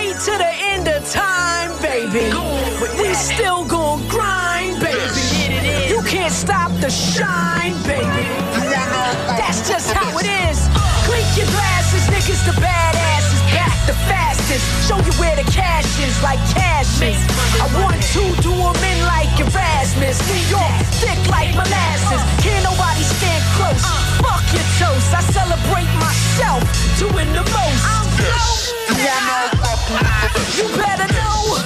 Hate to the end of time, baby. But we still gon' grind, baby. You can't stop the shine, baby. That's just how it is. Clink your glasses, niggas, the badasses. Back the fastest. Show you where the cash is, like cash is. I want to do them in like Erasmus. New York, thick like molasses. Can't nobody stand close. Fuck your toast. I celebrate myself, doing the most. You better know.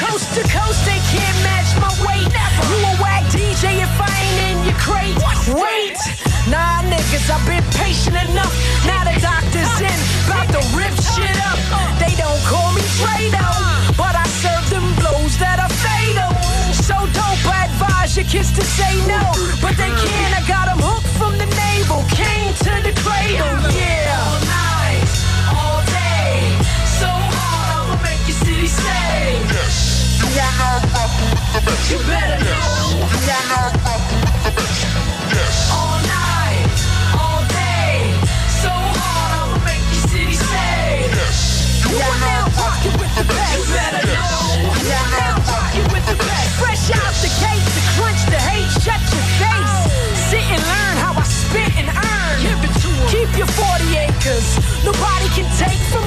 Coast to coast, they can't match my weight. You a whack DJ if I ain't in your crate. Wait, nah, niggas, I've been patient enough. Now the doctor's in, about to rip shit up. They don't call me Fredo, but I serve them blows that are fatal. So I advise your kids to say no, but they can't. I got got 'em hooked from the navel, came to the cradle. You better know. All night, all day, so hard I'ma make your city stay. You are now rocking with the best. You better know. You now rocking with the best. Fresh out the gate, the crunch, the hate, shut your face. Sit and learn how I spit and earn. Give it to em. Keep your 40 acres. Nobody can take from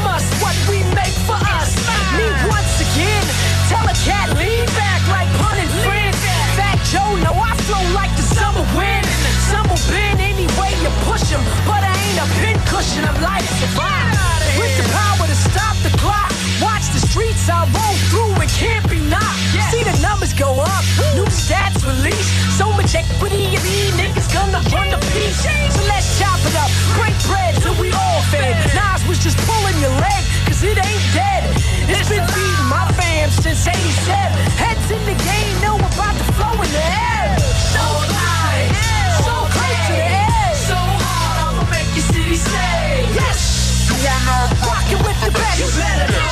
the. So let's chop it up, break bread till we all fed. Nas was just pulling your leg, cause it ain't dead. It's been feeding my fam since 87. Heads in the game, know about flow in the air. All night, so close to the. So hard, I'ma make your city stay. Yes! Rockin' with the best. You better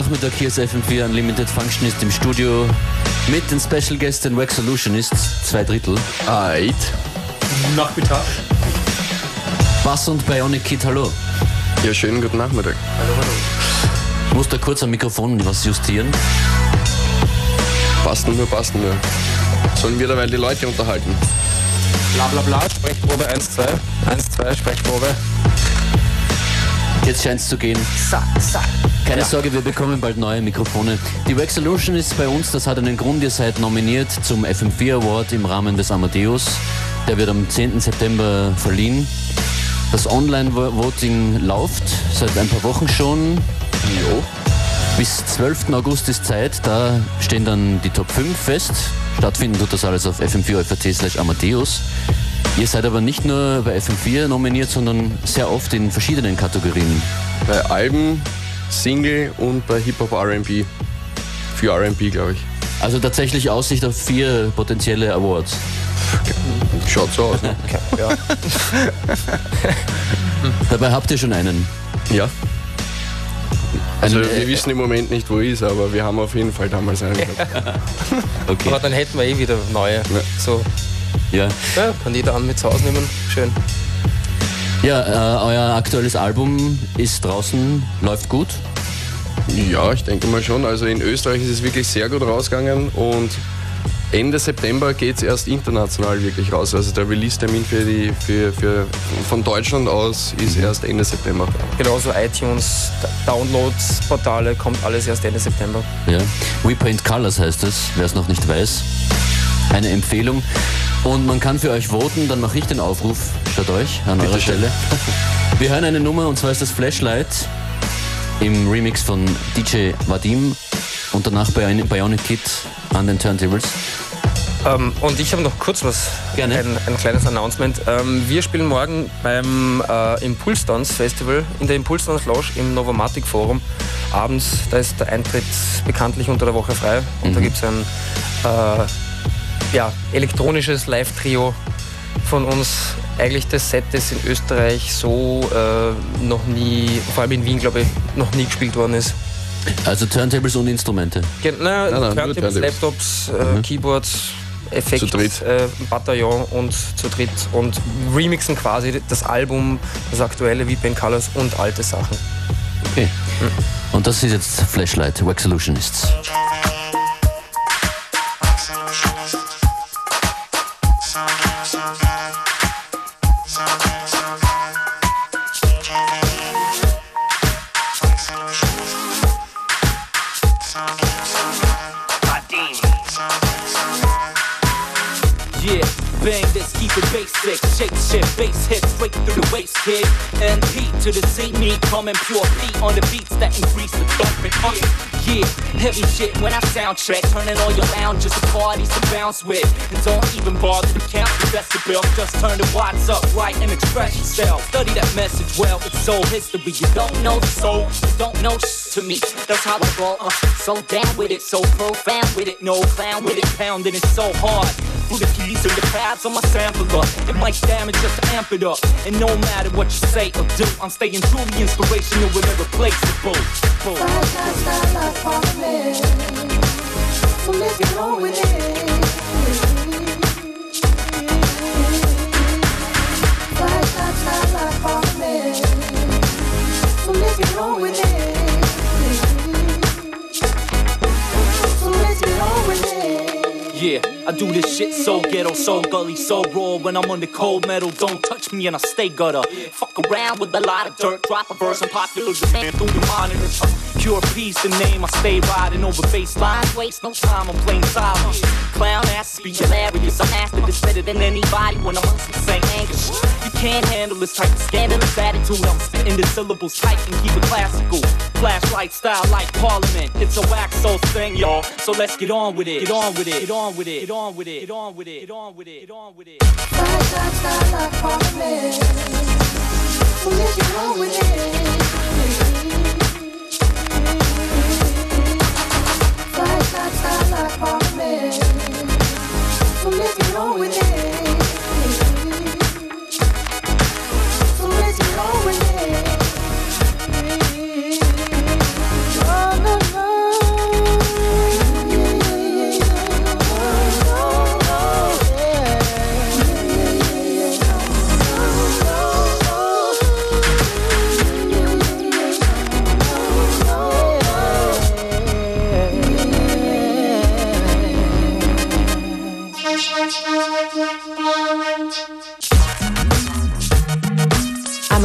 Nachmittag. Hier ist FM4 Unlimited Functionist im Studio mit den Special Guests den Wax Solutionists, zwei Drittel. Eid. Nachmittag. Bass und Bionic Kid, hallo. Ja, schönen guten Nachmittag. Ich muss da kurz am Mikrofon was justieren. Passt nur, passt nur. Sollen wir derweil die Leute unterhalten? Bla bla bla. Sprechprobe 1, 2. 1, 2, Sprechprobe. Jetzt scheint es zu gehen. Keine Sorge, wir bekommen bald neue Mikrofone. Die Wax Solution ist bei uns, das hat einen Grund, ihr seid nominiert zum FM4 Award im Rahmen des Amadeus. Der wird am 10. September verliehen. Das Online-Voting läuft seit ein paar Wochen schon. Jo. Bis 12. August ist Zeit, da stehen dann die Top 5 fest. Stattfinden tut das alles auf fm4 slash Amadeus. Ihr seid aber nicht nur bei FM4 nominiert, sondern sehr oft in verschiedenen Kategorien. Bei Alben, Single und bei Hip-Hop RB. Für RB, glaube ich. Also tatsächlich Aussicht auf vier potenzielle Awards. Schaut so aus. Ne? Ja. Dabei habt ihr schon einen. ja. Also Ein, wir äh, wissen im Moment nicht, wo er ist, aber wir haben auf jeden Fall damals einen gehabt. Okay. Aber dann hätten wir eh wieder neue. So, Ja, ja, kann jeder an mit zu Hause nehmen. Schön. Ja äh, euer aktuelles Album ist draußen, läuft gut. Ja, ich denke mal schon. Also in Österreich ist es wirklich sehr gut rausgegangen und Ende September geht es erst international wirklich raus. Also der Release-Termin für die, für, für, von Deutschland aus ist erst Ende September. Genauso iTunes, Downloads, Portale, kommt alles erst Ende September. Ja. We Paint Colors heißt es, wer es noch nicht weiß. Eine Empfehlung. Und man kann für euch voten, dann mache ich den Aufruf statt euch an eurer schön. Stelle. Wir hören eine Nummer und zwar ist das Flashlight im Remix von DJ Vadim und danach Bion- Bionic Kid an den Turntables. Ähm, und ich habe noch kurz was, Gerne. Ein, ein kleines Announcement. Ähm, wir spielen morgen beim äh, Impulsdance Festival in der Impulsdance Lounge im Novomatic Forum. Abends, da ist der Eintritt bekanntlich unter der Woche frei. Und da gibt es ein äh, ja, elektronisches Live-Trio von uns. Eigentlich das Set, das in Österreich so äh, noch nie, vor allem in Wien, glaube ich, noch nie gespielt worden ist. Also Turntables und Instrumente. Gen- Na, Nein, nein, nur Turntables, Turntables. Laptops, äh, Keyboards, Effekte. Äh, Bataillon und zu dritt und remixen quasi das Album, das aktuelle wie Ben Colors und alte Sachen. Okay. Und das ist jetzt Flashlight, Wax Solutionists. And P to the C, me coming pure P on the beats that increase the thumping. Uh, yeah, heavy shit when I soundtrack. Turning all your lounges to parties to bounce with. And don't even bother to count the decibels. Just turn the watts up right and express yourself. Study that message well, it's soul history. You don't know the soul, you don't know shit to me. That's how I roll. Uh, so down with it, so profound with it. No clown with it, pounding it so hard. Through the keys and the pads on my sampler. It might damage just to amp it up. And no matter what you say or do, I'm staying truly inspirational and irreplaceable. Boom. So let's on with it. Flashlights shine like apartment. So let's on with it. Yeah, I do this shit so ghetto, so gully, so raw. When I'm on the cold metal, don't touch me and I stay gutter. Fuck around with a lot of dirt, drop a verse and popular demand through your monitors. Pure peace, the name I stay riding over bass lines. Waste no time, I'm playing silence. Clown asses be hilarious. I'm after this better than anybody when I'm on some St. Angus. You can't handle this type of scandalous attitude. I'm spitting the syllables tight and keep it classical. Flashlight style like Parliament. It's a wax soul thing, y'all. So let's get on with it. Get on with it. Get on with it. Get on with it. Get on with it. Get on with it. Get on with it. Flashlights shine like apartment. So let's get on with it. With it. So let's on with it.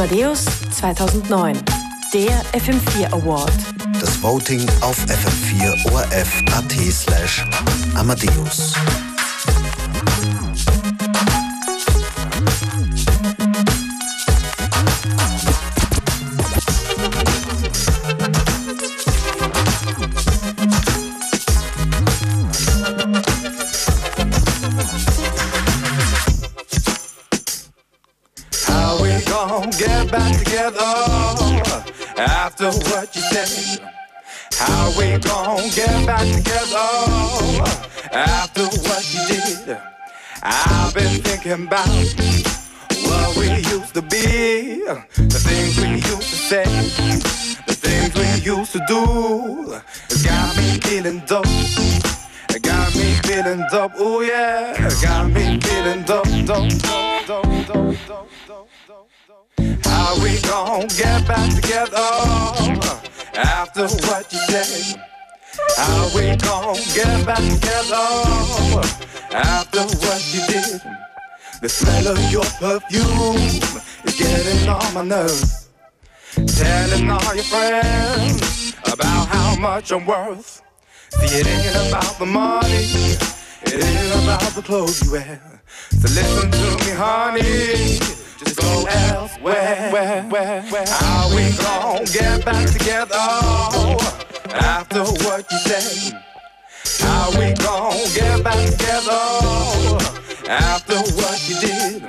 Amadeus 2009. Der FM4 Award. Das Voting auf FM4 ORF.at slash Amadeus. Get back together after what you said? How we gon' get back together after what you did? I've been thinking about what we used to be, the things we used to say, the things we used to do. It's got me feeling dope. It got me feeling dope. Oh yeah, it got me feeling dope, dope, dope, dope, dope, dope, dope. How we gon' get back together after what you said? How we gon' get back together after what you did? The smell of your perfume is getting on my nerves. Telling all your friends about how much I'm worth. See, it ain't about the money, it ain't about the clothes you wear. So listen to me, honey. Go elsewhere. Where, where, where? How we gon' get back together after what you said? How we gon' get back together after what you did?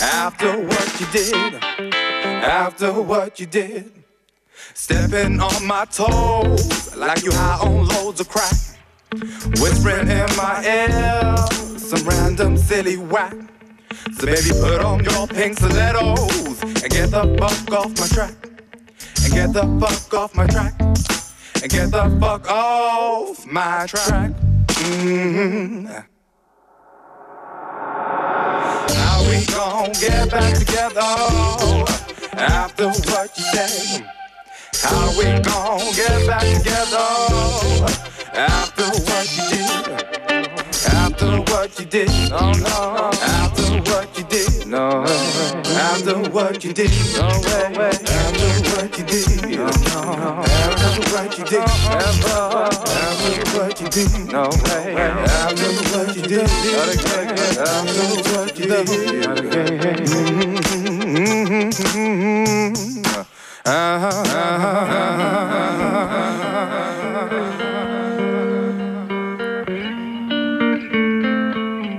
After what you did? After what you did? Stepping on my toes like you high on loads of crack. Whispering in my ear some random silly whack. So baby, put on your pink stilettos and get the fuck off my track. And get the fuck off my track. And get the fuck off my track. Mm-hmm. How we gon' get back together after what you said? How we gon' get back together after what you did? After what you did, no, no. After what you did, no. After what you did, no way. After what you did, no. After what you did, ever. After what you did, no way. After what you did, after what you did.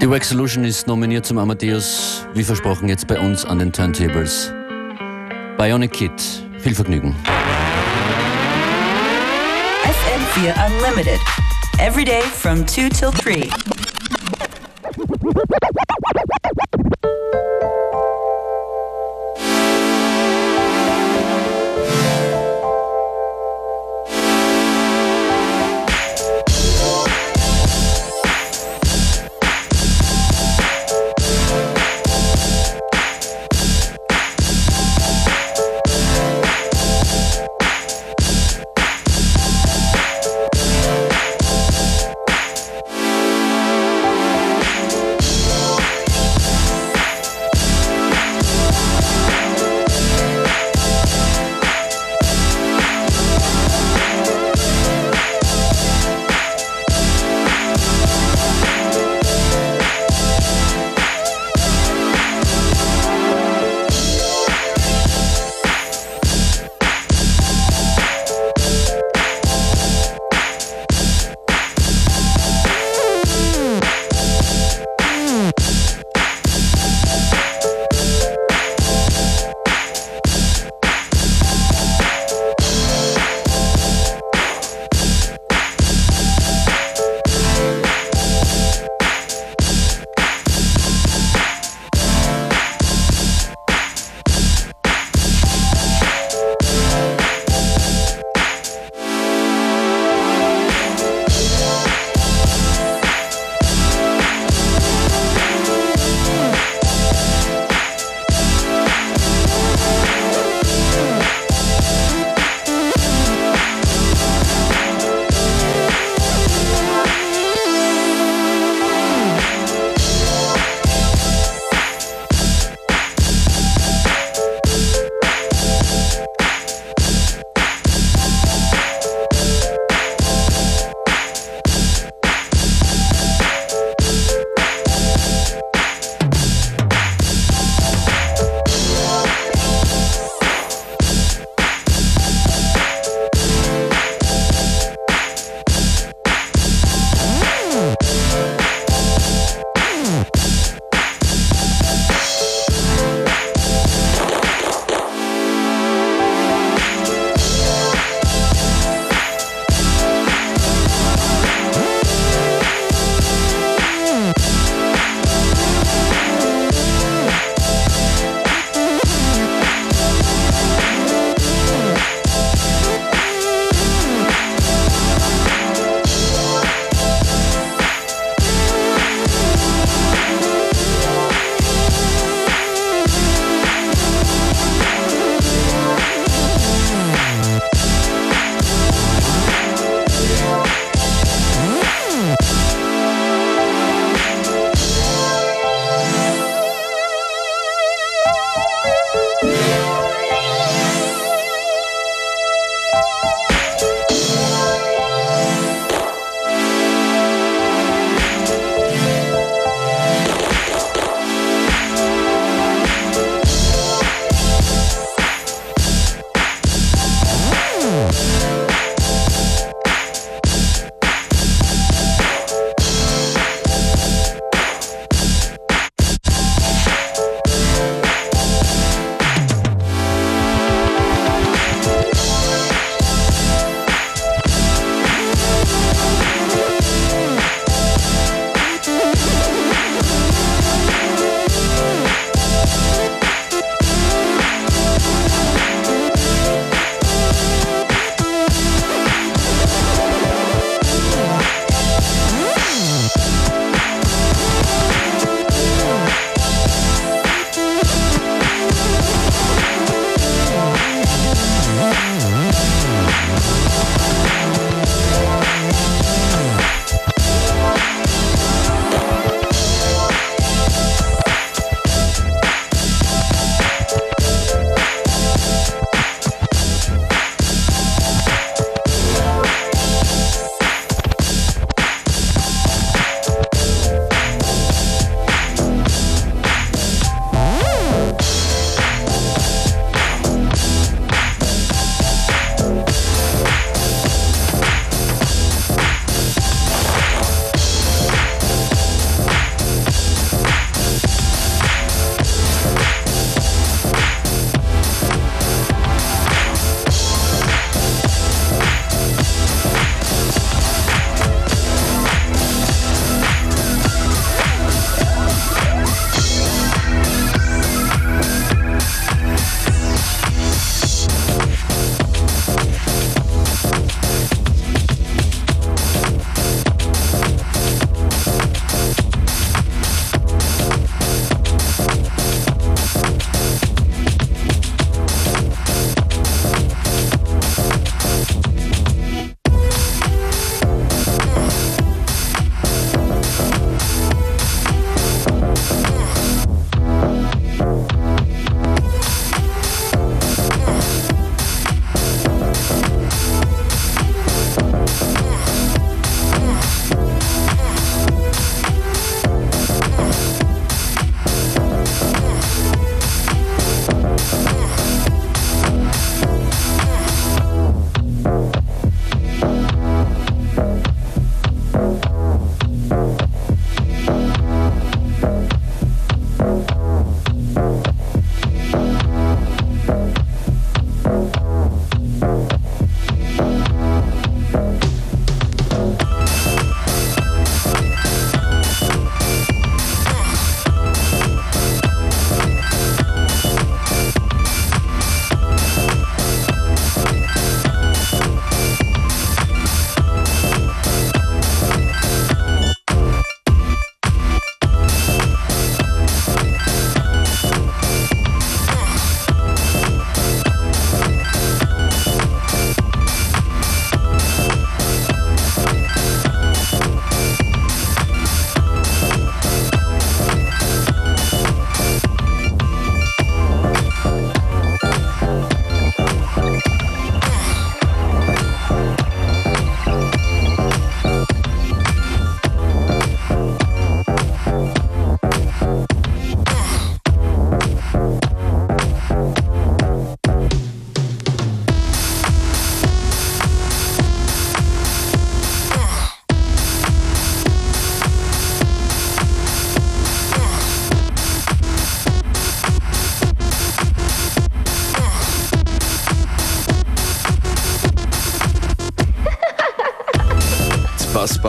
Die Wax Solution ist nominiert zum Amadeus, wie versprochen, jetzt bei uns an den Turntables. Bionic Kid, viel Vergnügen. FM4 Unlimited. Every day from 2 till 3.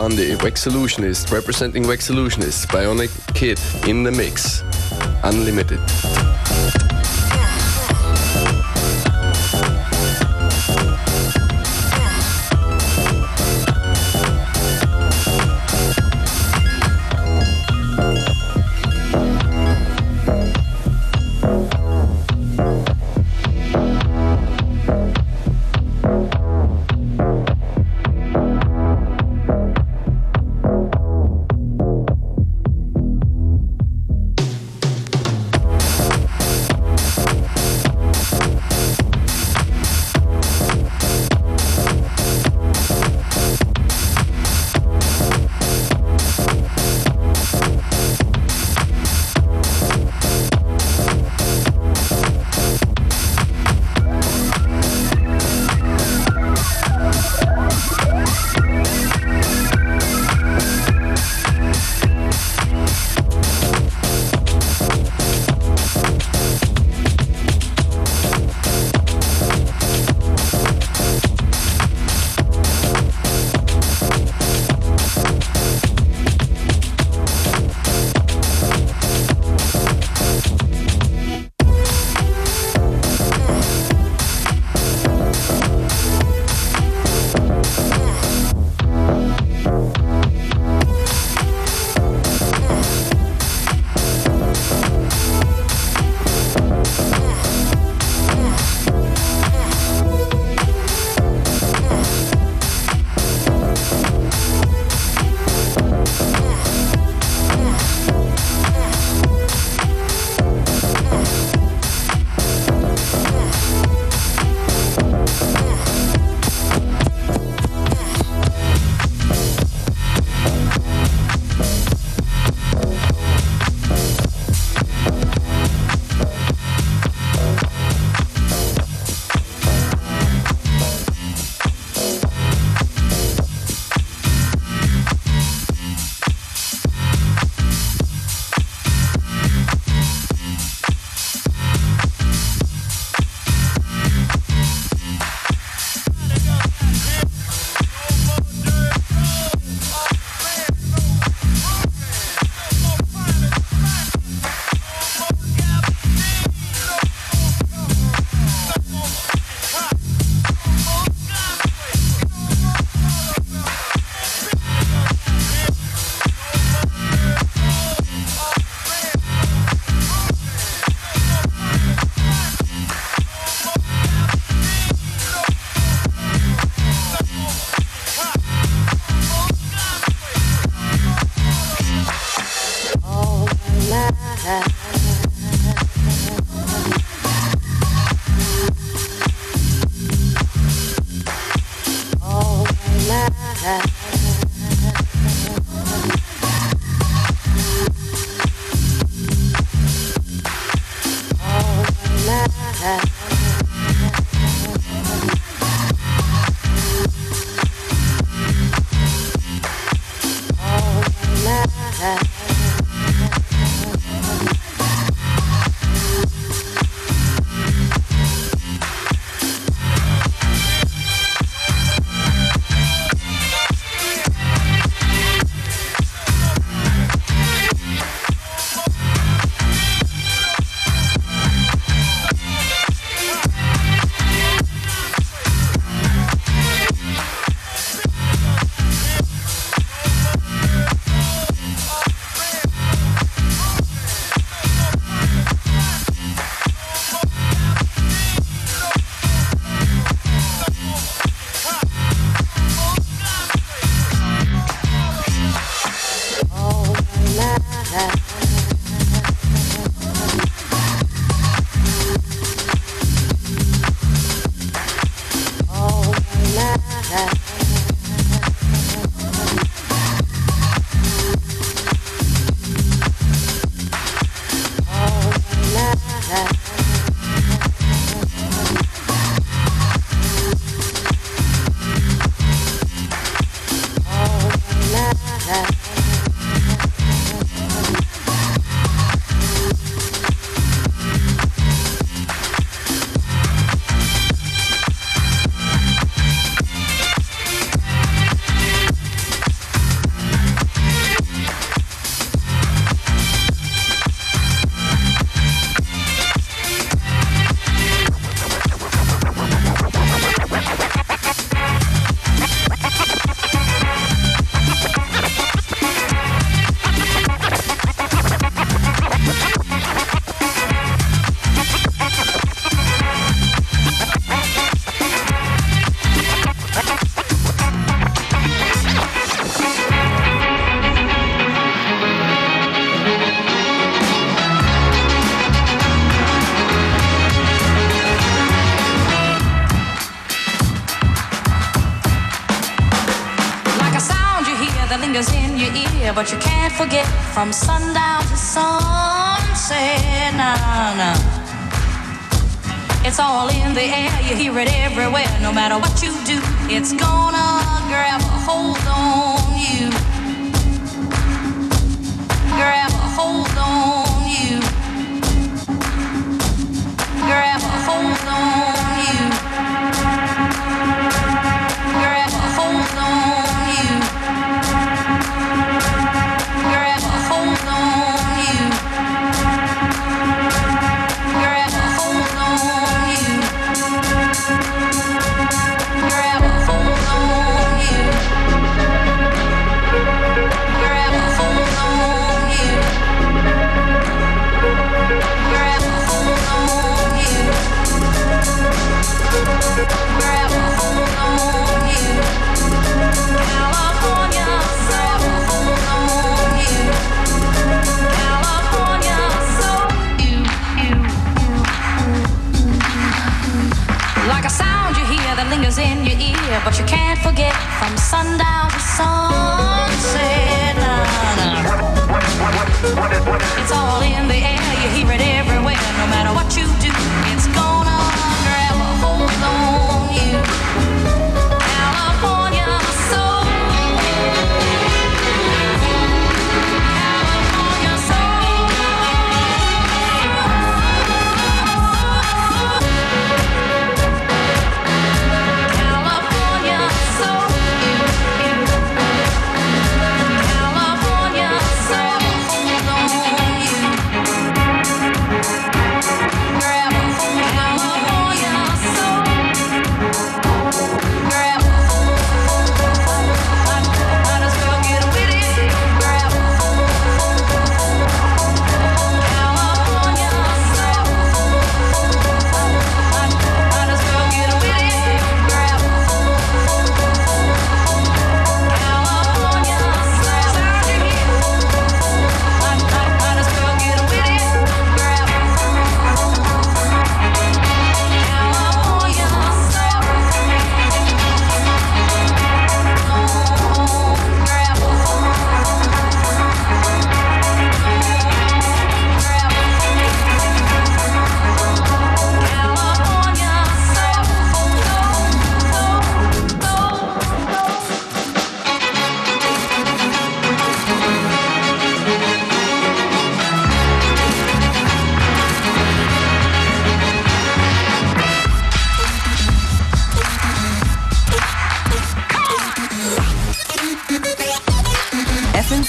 Bundy, Waxolutionist, representing Waxolutionist, Bionic Kid in the mix. Unlimited. have. everywhere, no matter what you do, it's gonna grab a hold on. but you can't forget from sundown to sunset. It's all in the air, you hear it everywhere, no matter what you do.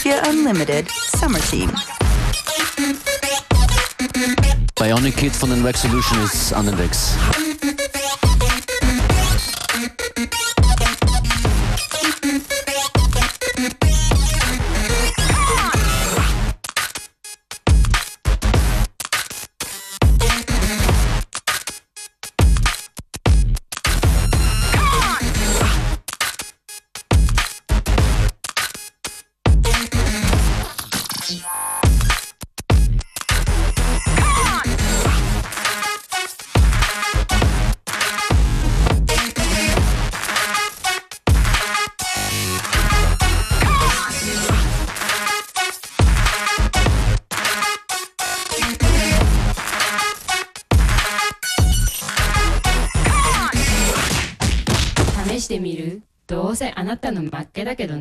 Philadelphia Unlimited Summer Team. Bionic Kid von den Rex Solution ist an den たの負けだけど。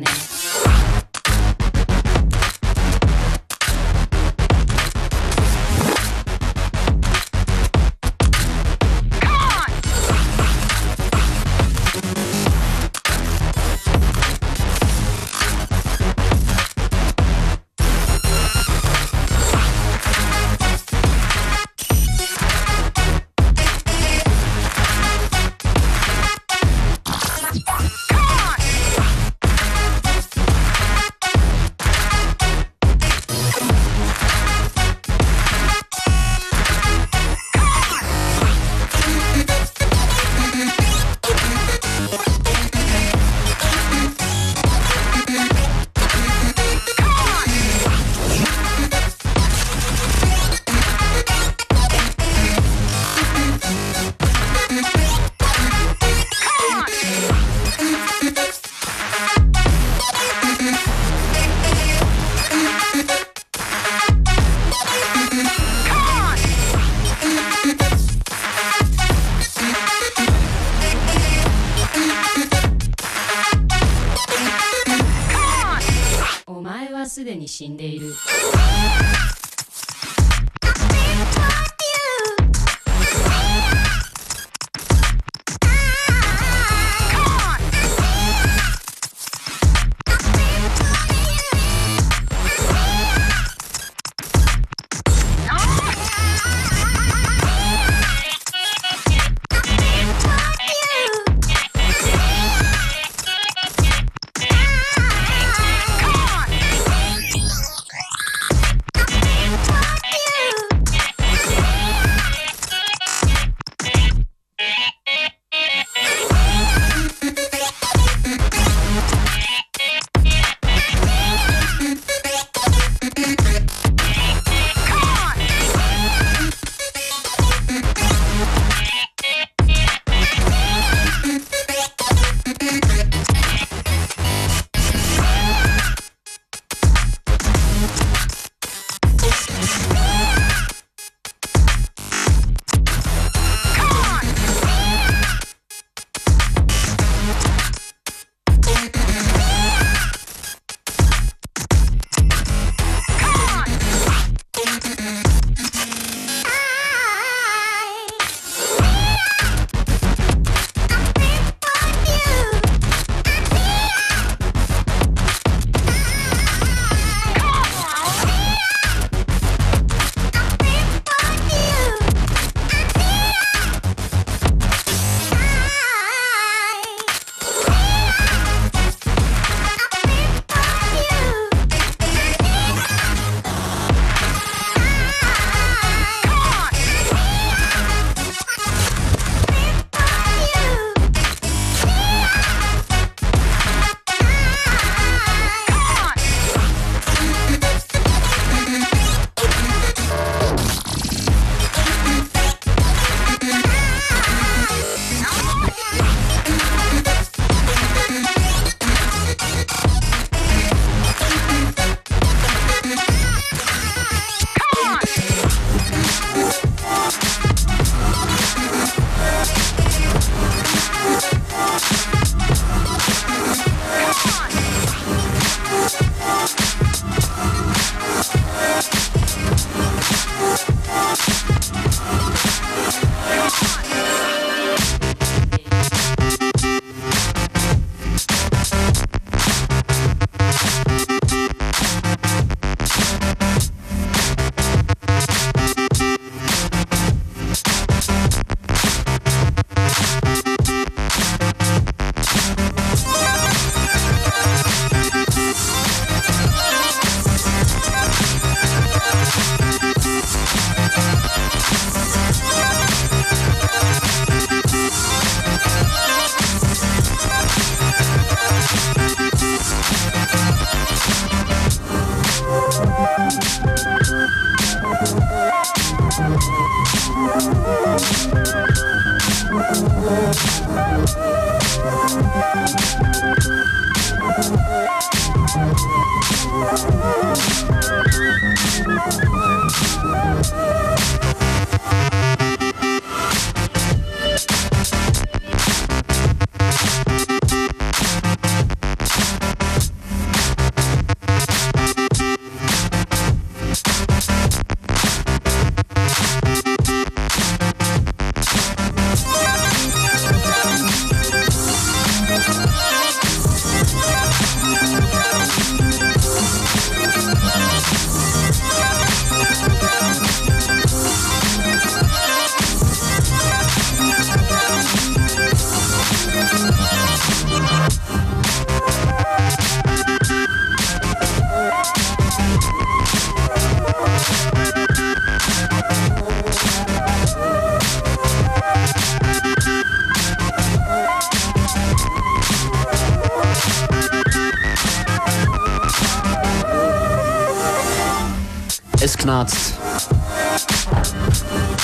Es knarzt.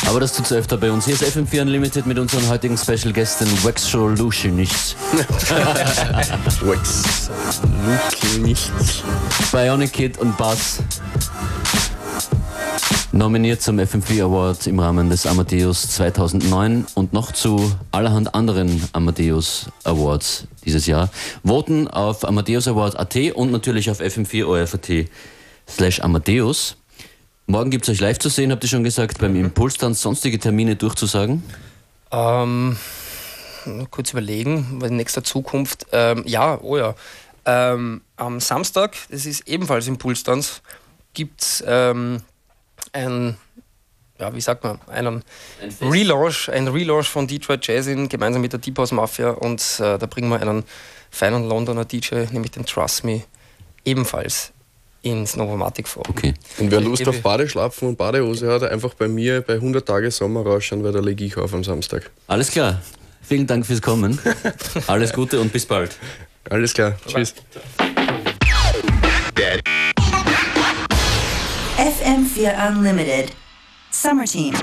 Aber das tut's öfter bei uns. Hier ist FM4 Unlimited mit unseren heutigen Special Gästen Wax nichts. Wax nichts. Bionic Kid und Bass. Nominiert zum FM4 Award im Rahmen des Amadeus 2009 und noch zu allerhand anderen Amadeus Awards dieses Jahr. Voten auf Amadeus Award.at und natürlich auf FM4 ORF.at slash Amadeus. Morgen gibt es euch live zu sehen, habt ihr schon gesagt, beim Impulstanz sonstige Termine durchzusagen. Ähm, kurz überlegen, in nächster Zukunft. Ähm, ja, oh ja. Ähm, am Samstag, das ist ebenfalls Impulstanz, gibt es ähm, ein, ja, wie sagt man, einen Relaunch, ein Relaunch von Detroit Jazzin gemeinsam mit der Deep House Mafia und äh, da bringen wir einen feinen Londoner DJ, nämlich den Trust Me, ebenfalls ins Novomatic vor. Okay. Und wer Lust auf Badeschlapfen und Badehose hat, einfach bei mir bei 100 Tage Sommer rausschauen, weil da lege ich auf am Samstag. Alles klar. Vielen Dank fürs Kommen. Alles Gute und bis bald. Alles klar. Tschüss. FM4 Unlimited. Summer Team.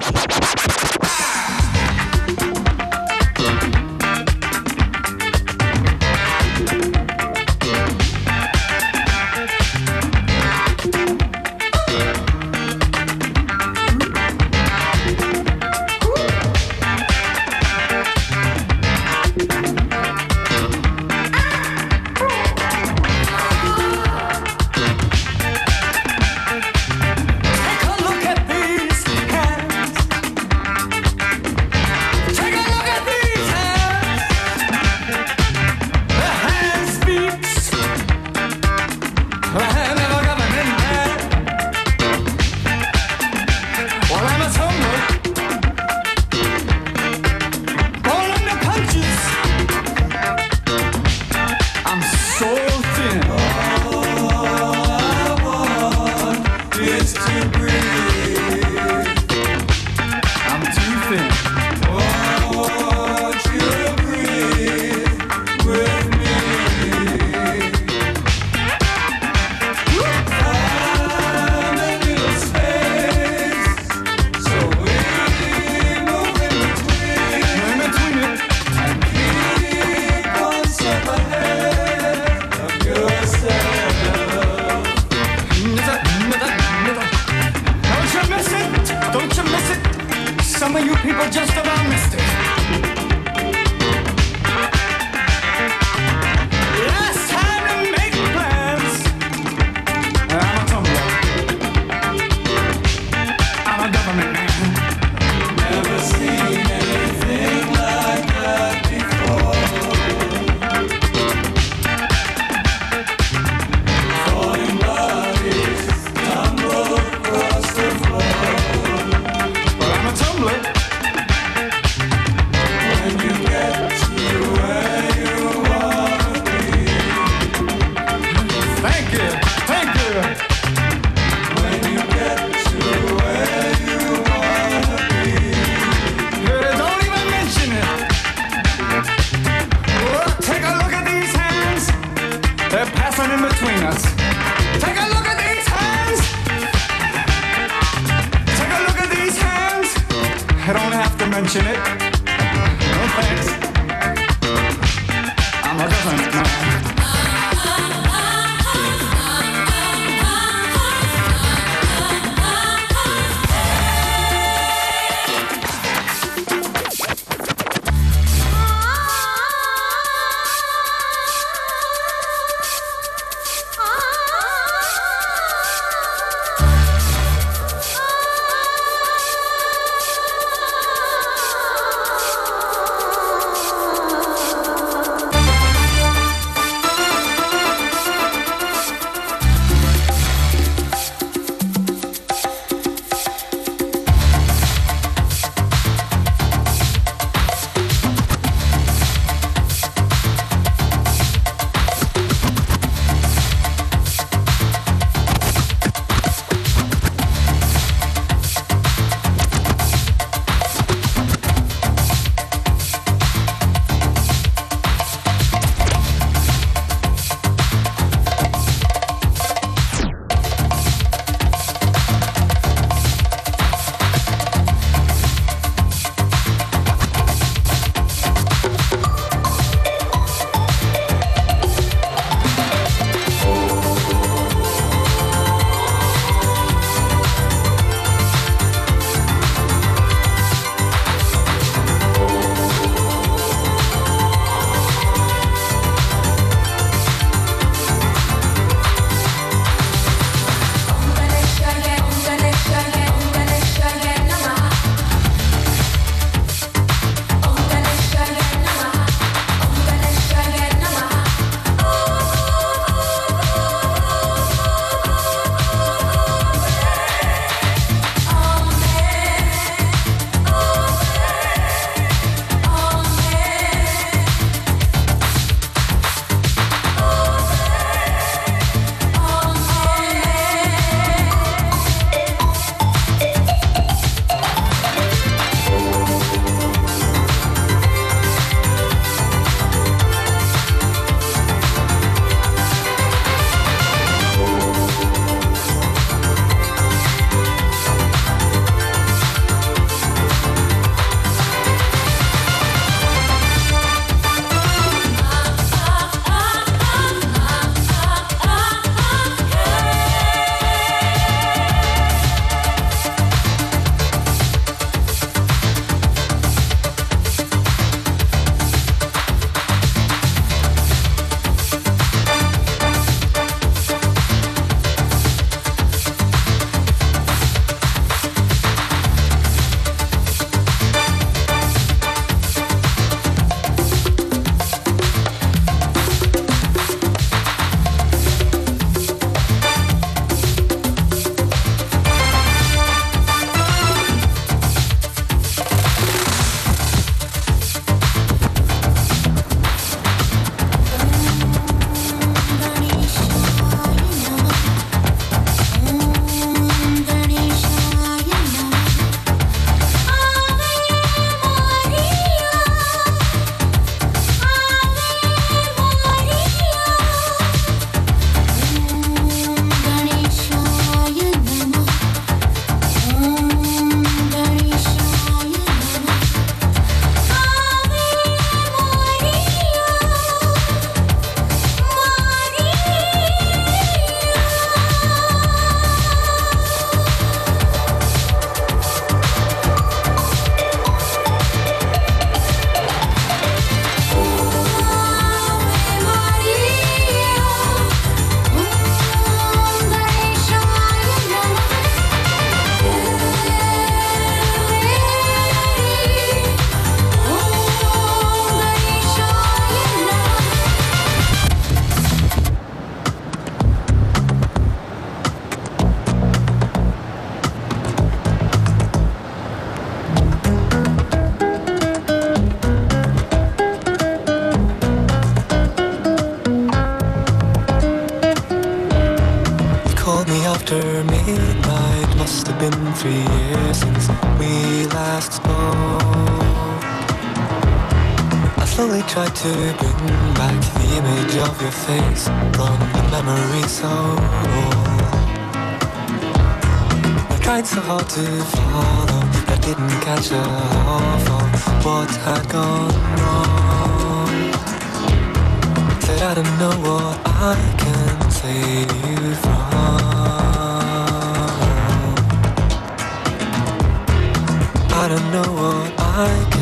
Spoke. I slowly tried to bring back the image of your face from the memory so old. I tried so hard to follow, I didn't catch a half of what had gone wrong. Said I don't know what I can save you from. 的我爱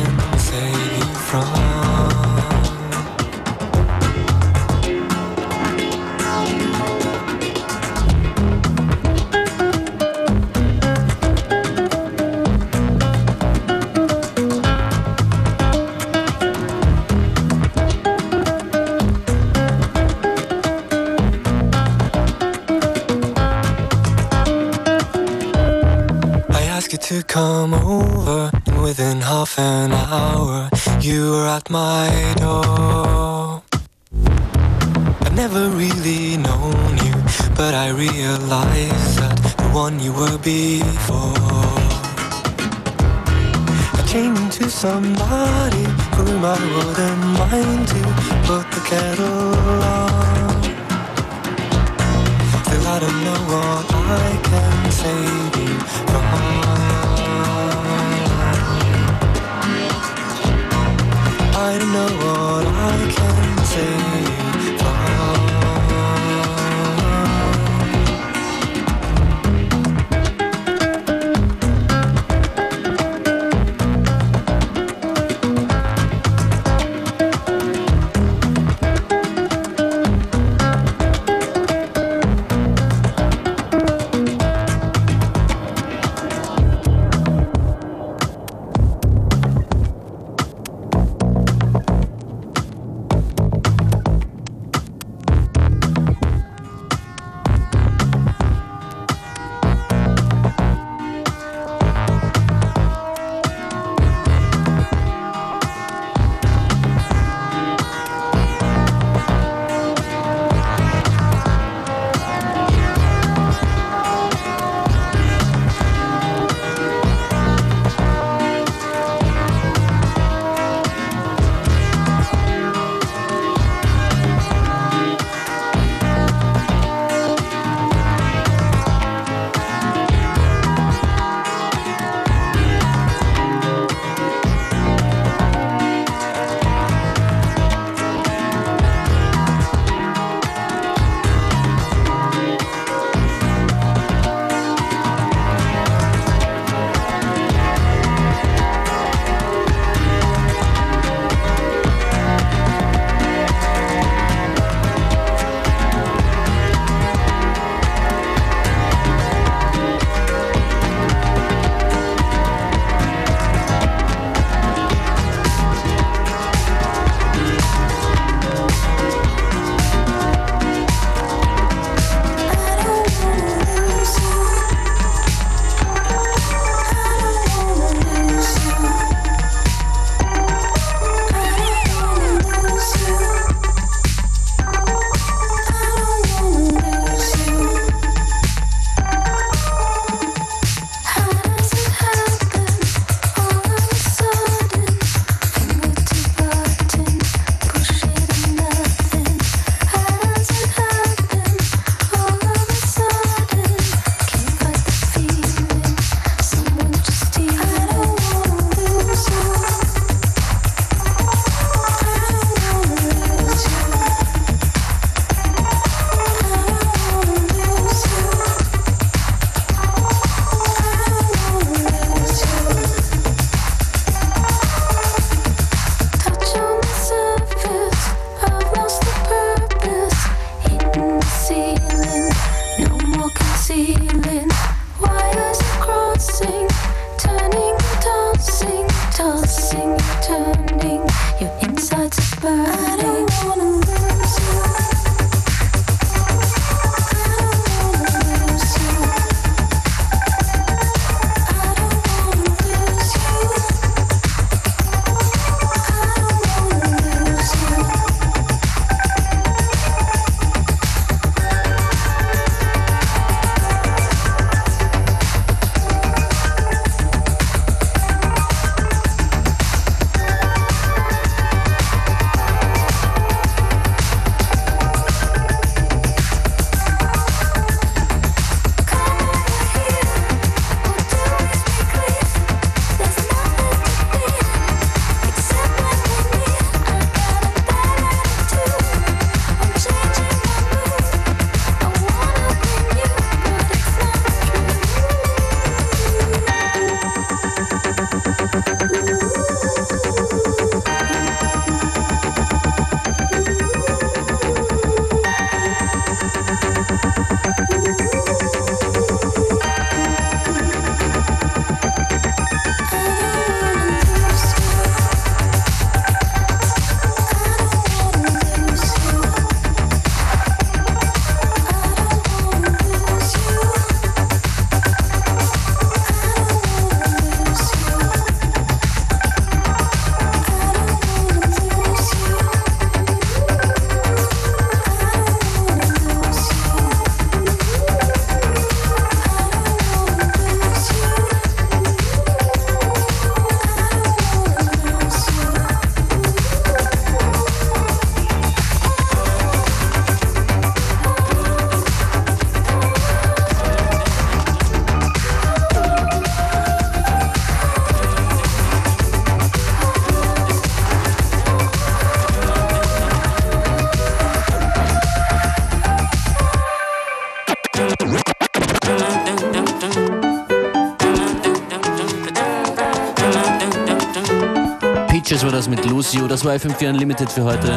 You. Das war FM4 Unlimited für heute.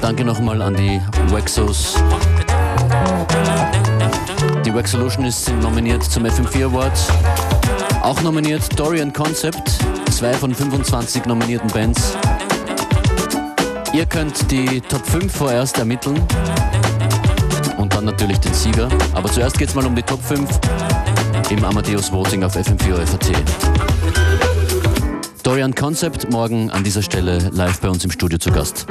Danke nochmal an die Waxos. Die Wax Solutionists sind nominiert zum FM4 Award. Auch nominiert Dorian Concept, zwei von 25 nominierten Bands. Ihr könnt die Top 5 vorerst ermitteln und dann natürlich den Sieger. Aber zuerst geht es mal um die Top 5 im Amadeus Voting auf FM4 FAT. Dorian Concept morgen an dieser Stelle live bei uns im Studio zu Gast.